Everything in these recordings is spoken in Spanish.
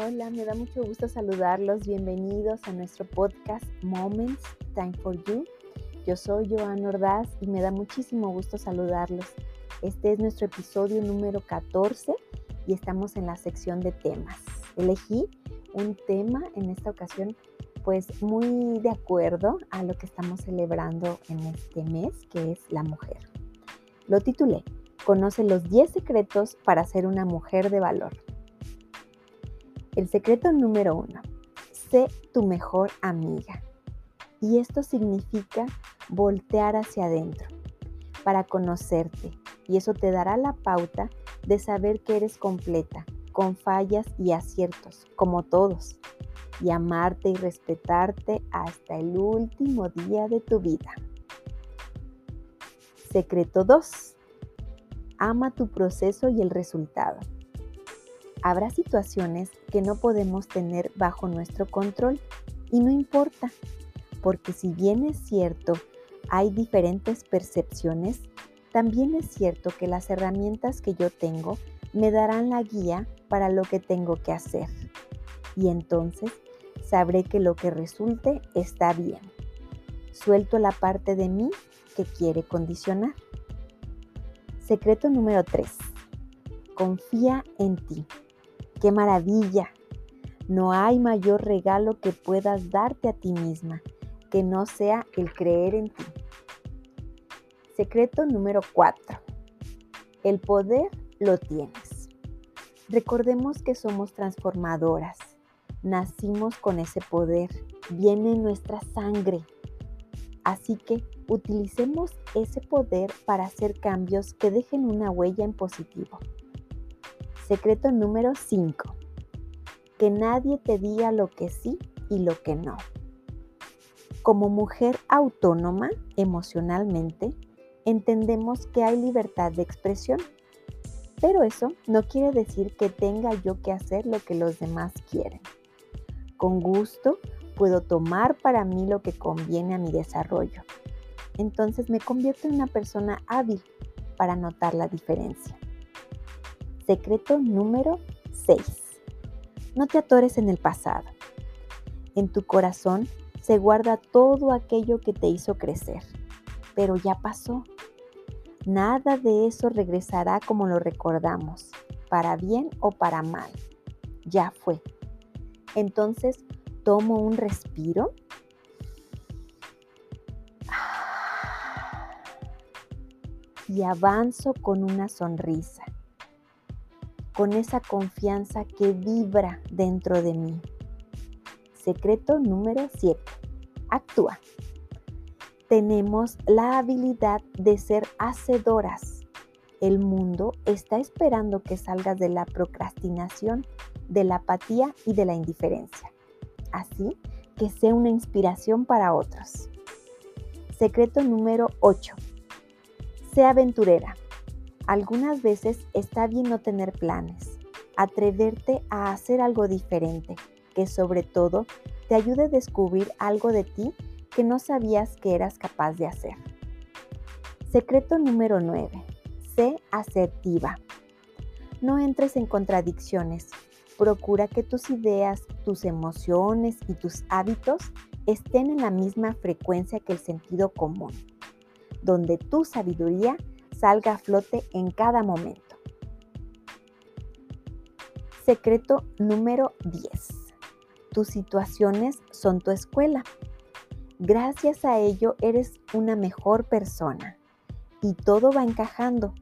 Hola, me da mucho gusto saludarlos. Bienvenidos a nuestro podcast Moments Time for You. Yo soy Joan Ordaz y me da muchísimo gusto saludarlos. Este es nuestro episodio número 14 y estamos en la sección de temas. Elegí un tema en esta ocasión pues muy de acuerdo a lo que estamos celebrando en este mes, que es la mujer. Lo titulé, Conoce los 10 secretos para ser una mujer de valor. El secreto número uno, sé tu mejor amiga. Y esto significa voltear hacia adentro para conocerte. Y eso te dará la pauta de saber que eres completa, con fallas y aciertos, como todos. Y amarte y respetarte hasta el último día de tu vida. Secreto 2. Ama tu proceso y el resultado. Habrá situaciones que no podemos tener bajo nuestro control y no importa, porque si bien es cierto, hay diferentes percepciones, también es cierto que las herramientas que yo tengo me darán la guía para lo que tengo que hacer. Y entonces sabré que lo que resulte está bien. Suelto la parte de mí que quiere condicionar. Secreto número 3. Confía en ti. ¡Qué maravilla! No hay mayor regalo que puedas darte a ti misma que no sea el creer en ti. Secreto número 4. El poder lo tienes. Recordemos que somos transformadoras. Nacimos con ese poder. Viene en nuestra sangre. Así que utilicemos ese poder para hacer cambios que dejen una huella en positivo. Secreto número 5. Que nadie te diga lo que sí y lo que no. Como mujer autónoma emocionalmente, entendemos que hay libertad de expresión, pero eso no quiere decir que tenga yo que hacer lo que los demás quieren. Con gusto puedo tomar para mí lo que conviene a mi desarrollo. Entonces me convierto en una persona hábil para notar la diferencia. Secreto número 6. No te atores en el pasado. En tu corazón se guarda todo aquello que te hizo crecer, pero ya pasó. Nada de eso regresará como lo recordamos, para bien o para mal. Ya fue. Entonces tomo un respiro. Y avanzo con una sonrisa con esa confianza que vibra dentro de mí. Secreto número 7. Actúa. Tenemos la habilidad de ser hacedoras. El mundo está esperando que salgas de la procrastinación, de la apatía y de la indiferencia. Así que sea una inspiración para otros. Secreto número 8. Sea aventurera. Algunas veces está bien no tener planes, atreverte a hacer algo diferente, que sobre todo te ayude a descubrir algo de ti que no sabías que eras capaz de hacer. Secreto número 9. Sé asertiva. No entres en contradicciones. Procura que tus ideas, tus emociones y tus hábitos estén en la misma frecuencia que el sentido común, donde tu sabiduría salga a flote en cada momento. Secreto número 10. Tus situaciones son tu escuela. Gracias a ello eres una mejor persona y todo va encajando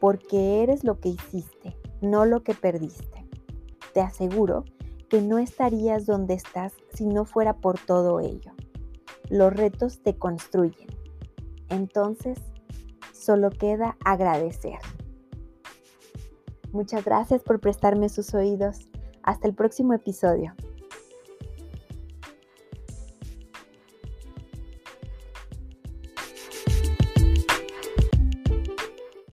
porque eres lo que hiciste, no lo que perdiste. Te aseguro que no estarías donde estás si no fuera por todo ello. Los retos te construyen. Entonces, Solo queda agradecer. Muchas gracias por prestarme sus oídos. Hasta el próximo episodio.